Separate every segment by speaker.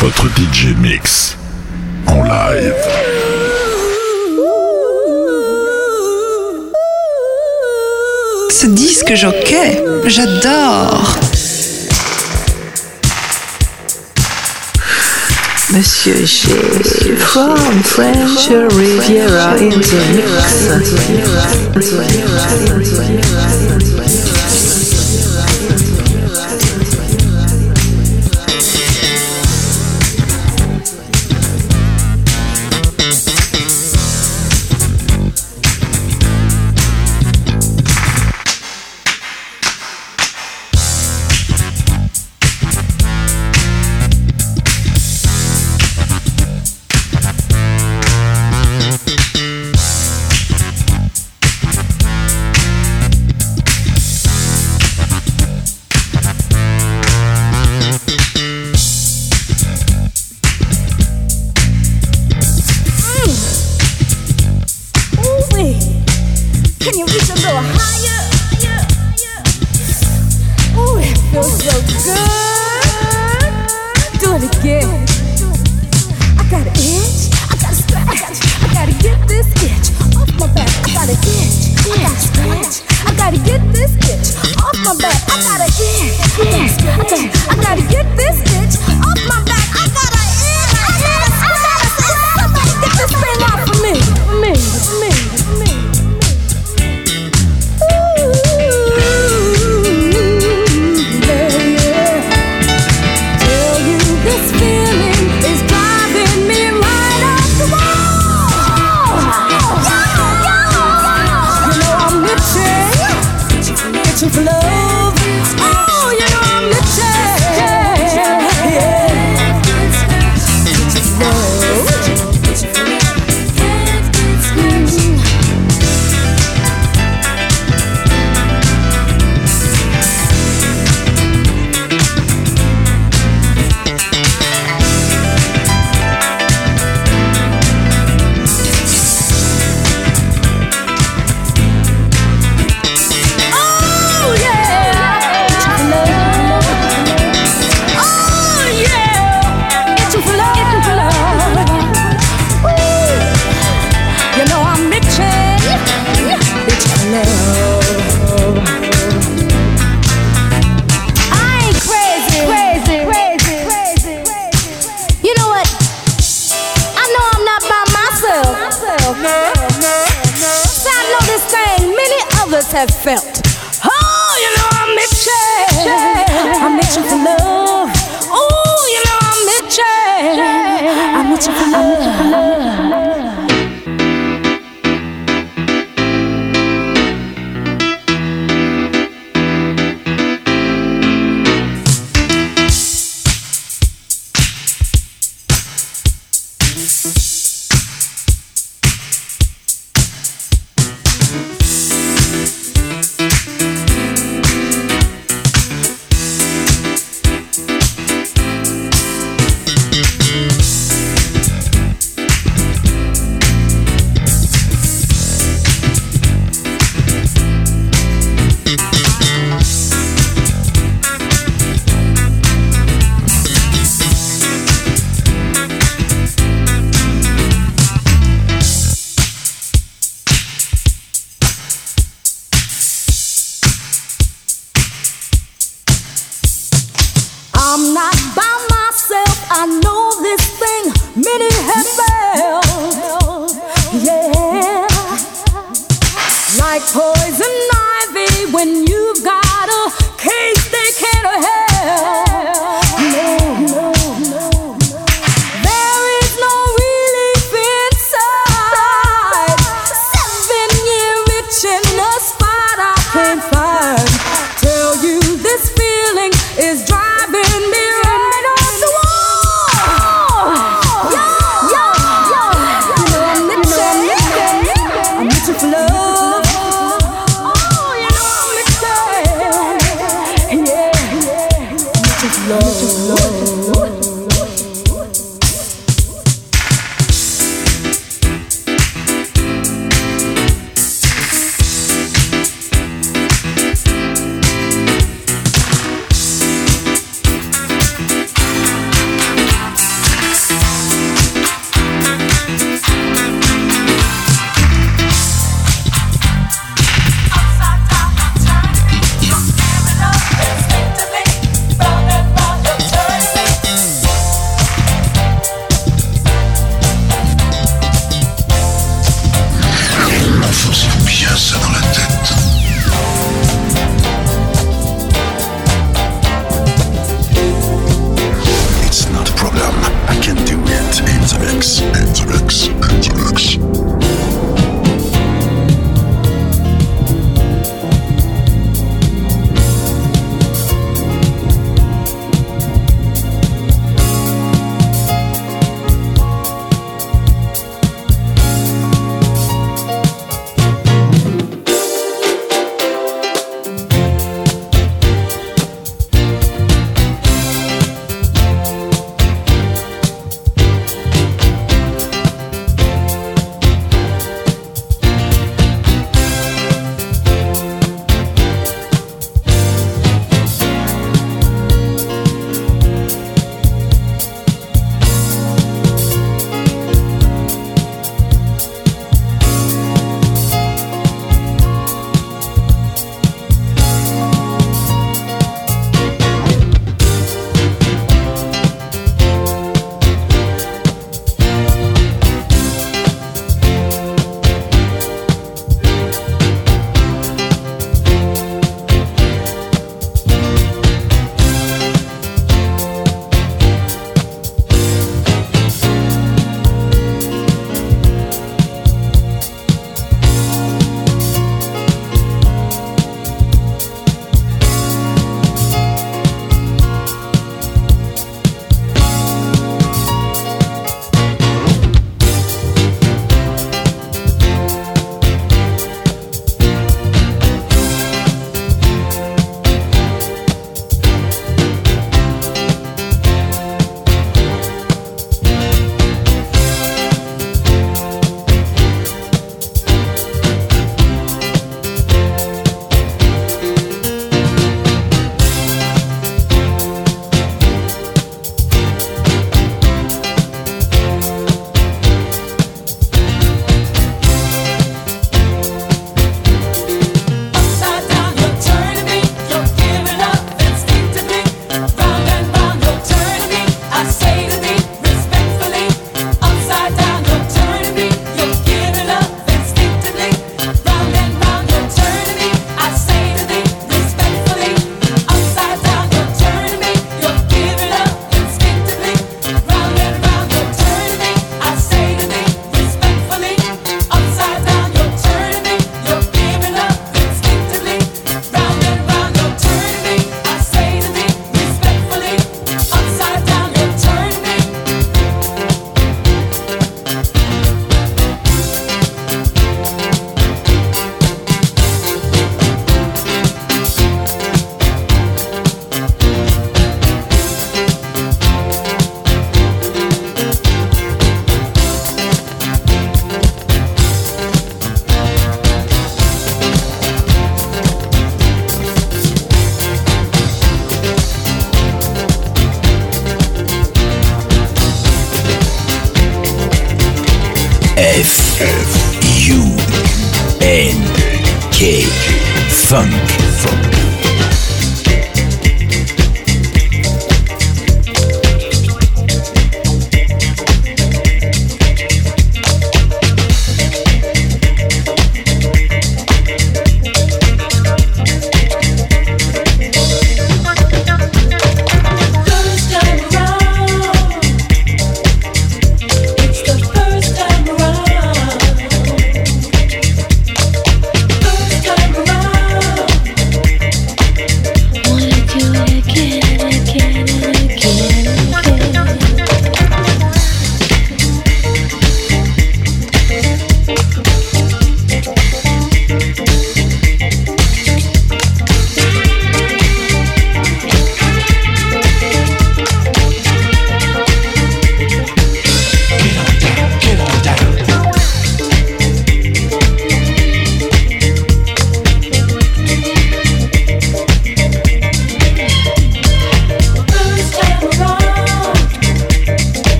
Speaker 1: votre DJ Mix en live.
Speaker 2: Ce disque jockey, j'adore.
Speaker 3: Monsieur G from French Riviera.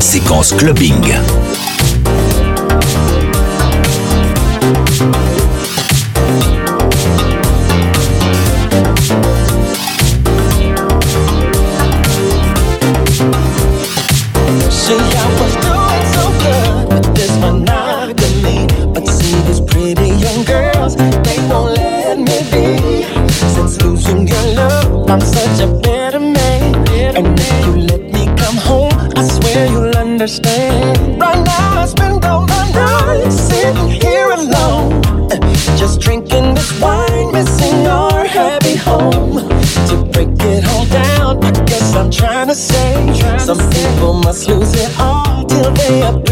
Speaker 4: Séquence clubbing.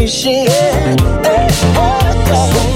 Speaker 5: She Hey,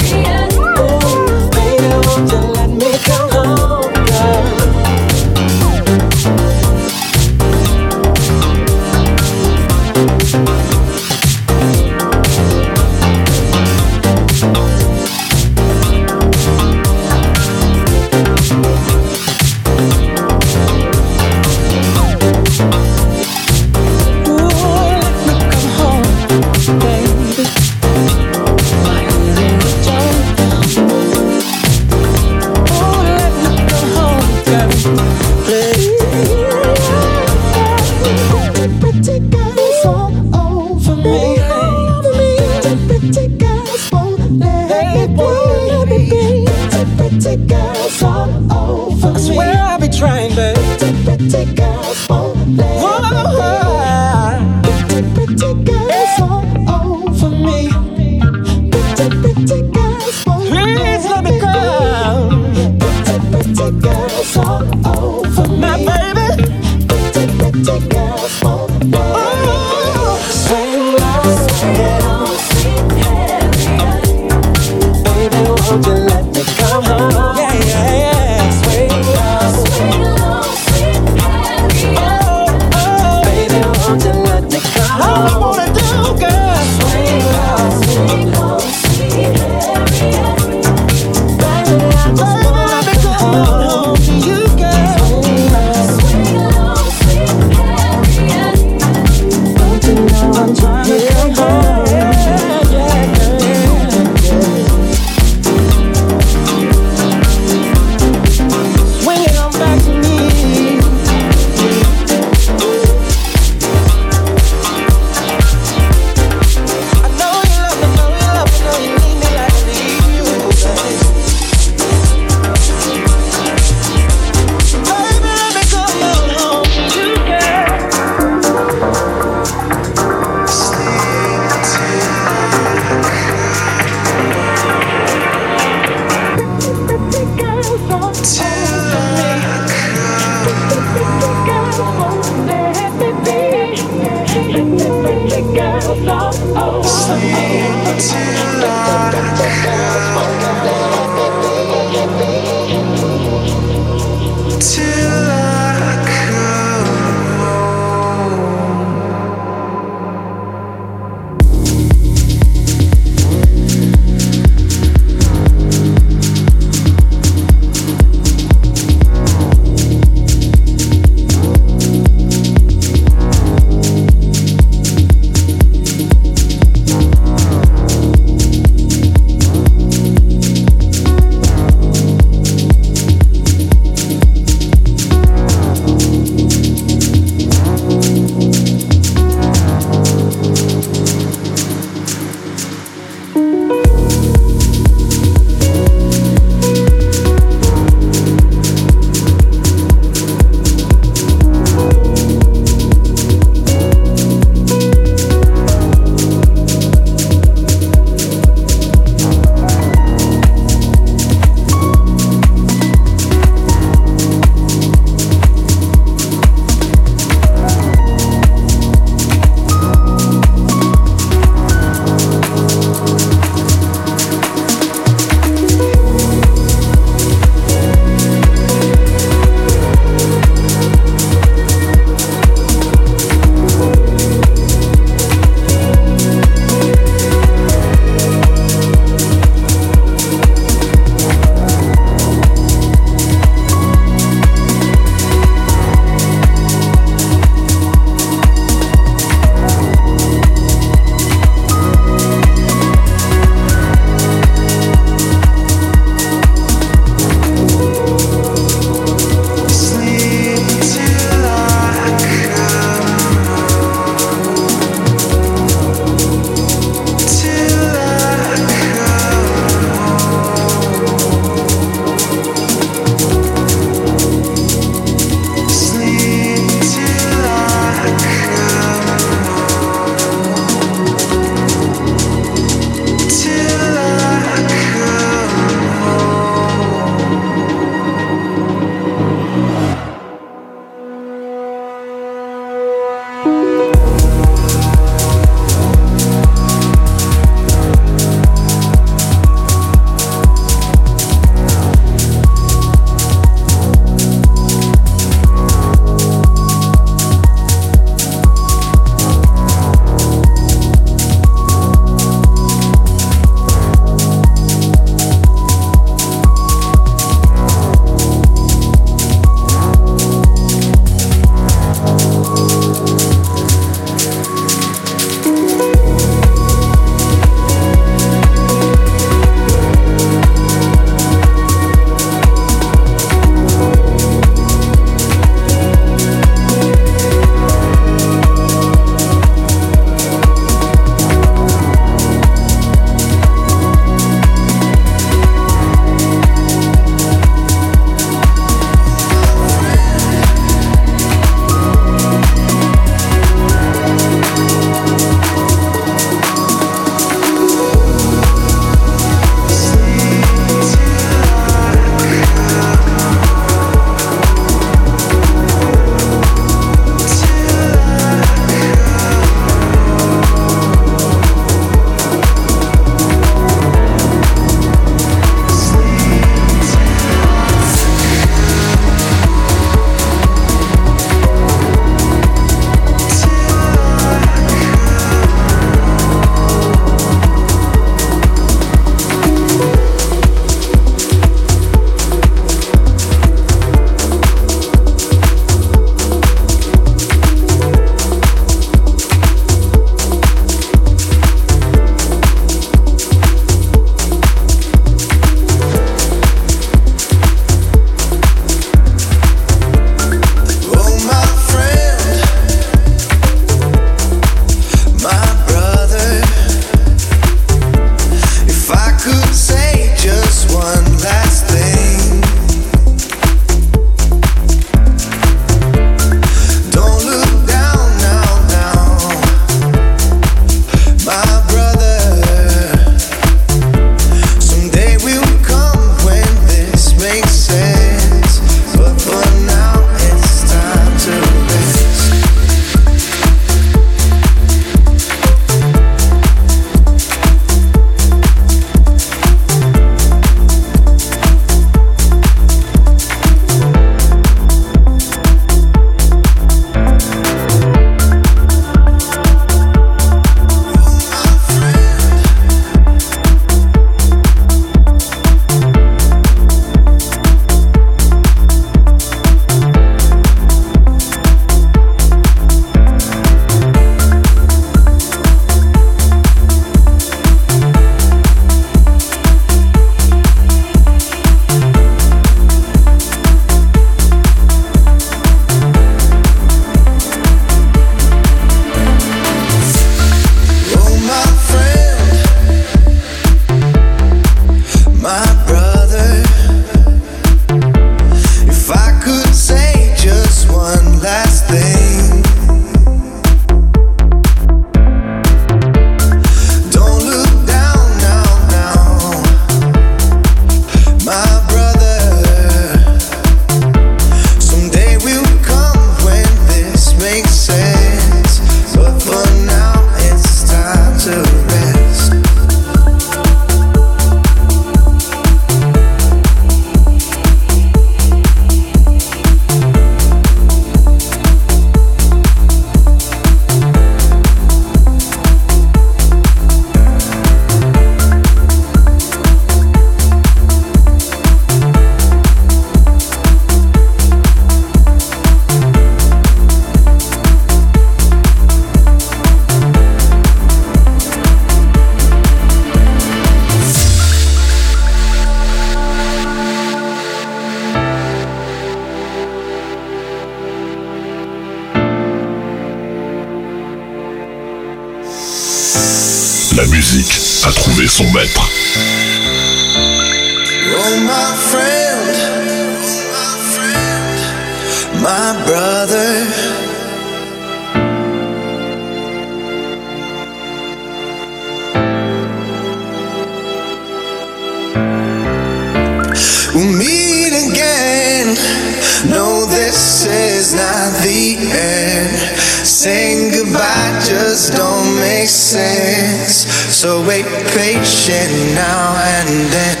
Speaker 5: No, this is not the end. Saying goodbye just don't make sense. So wait patient now and then.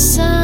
Speaker 6: sun.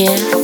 Speaker 6: Yeah.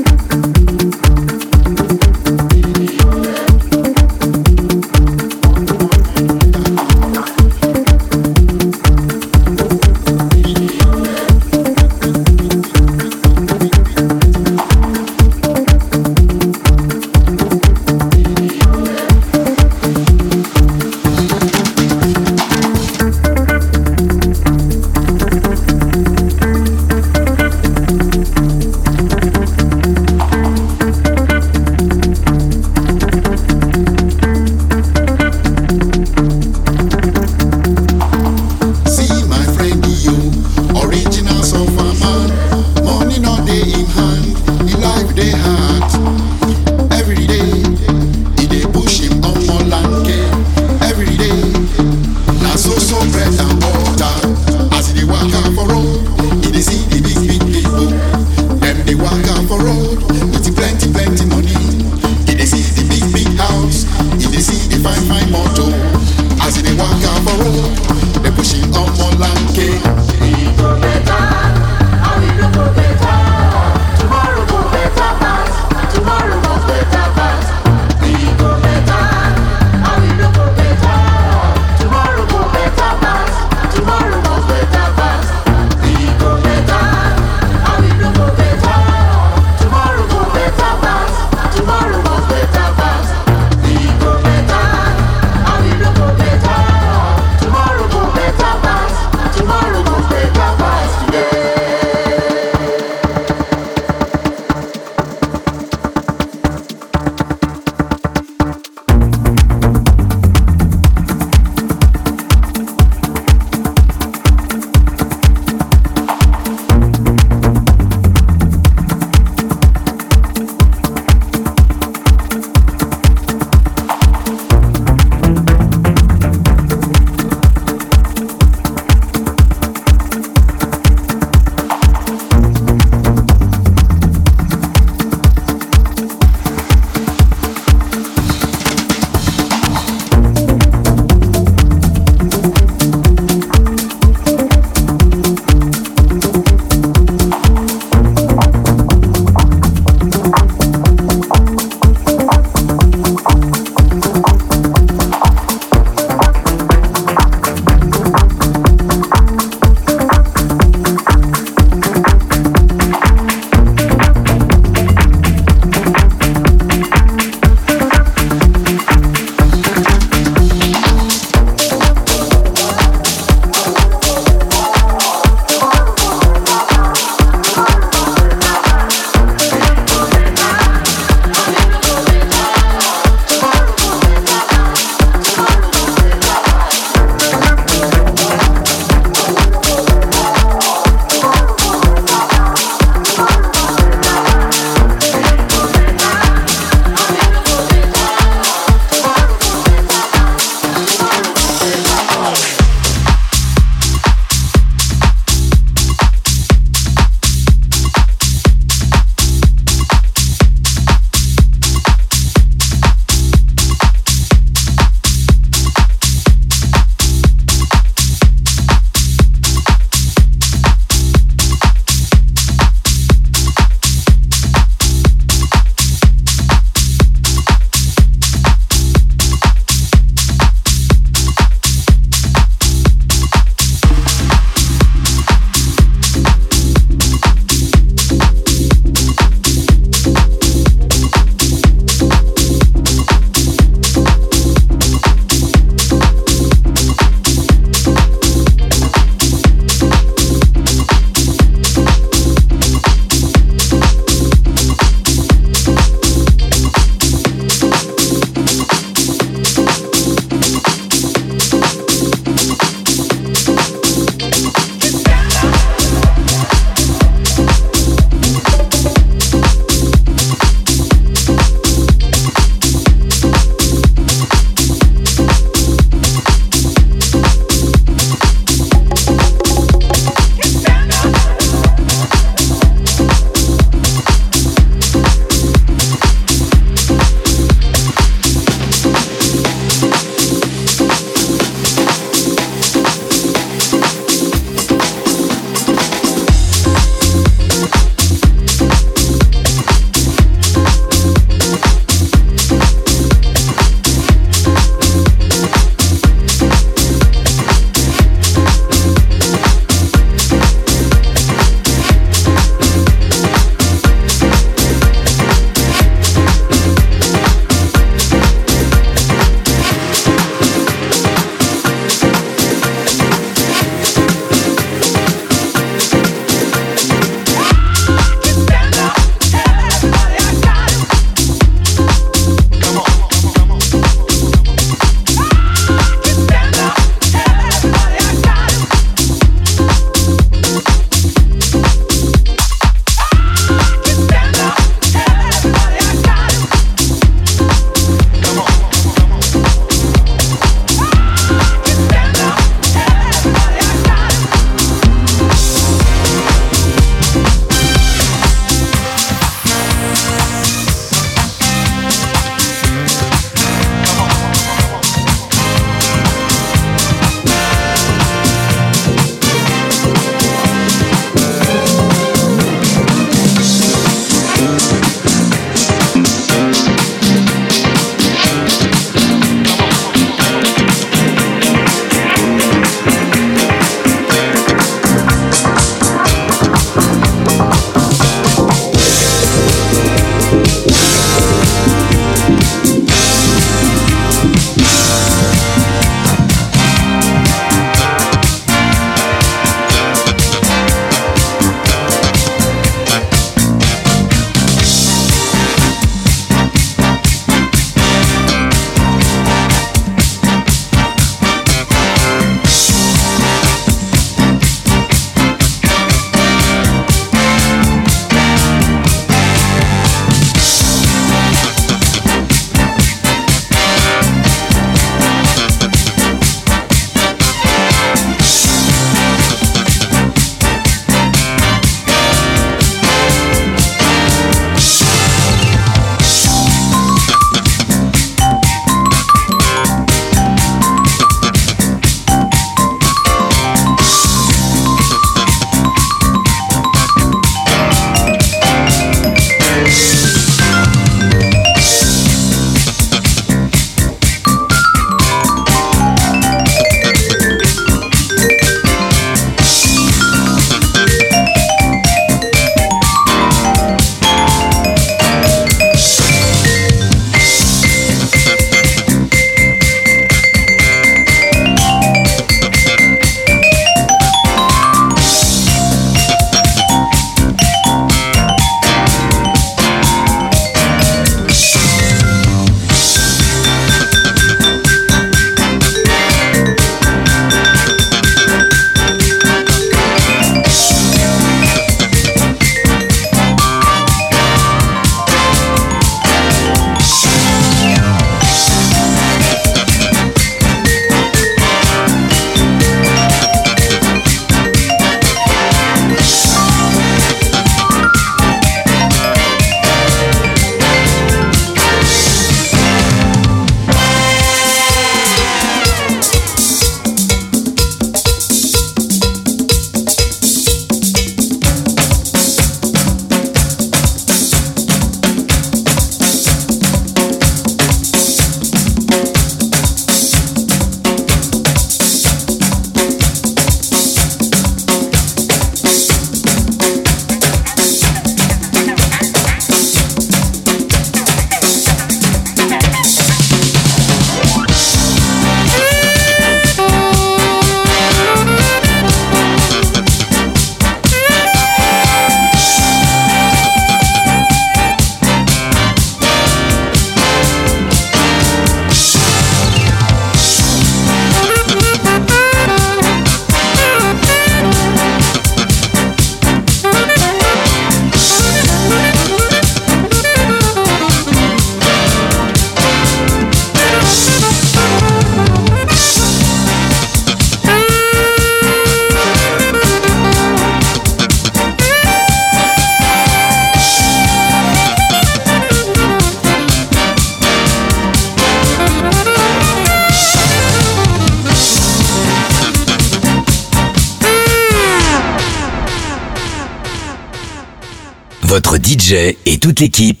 Speaker 6: Votre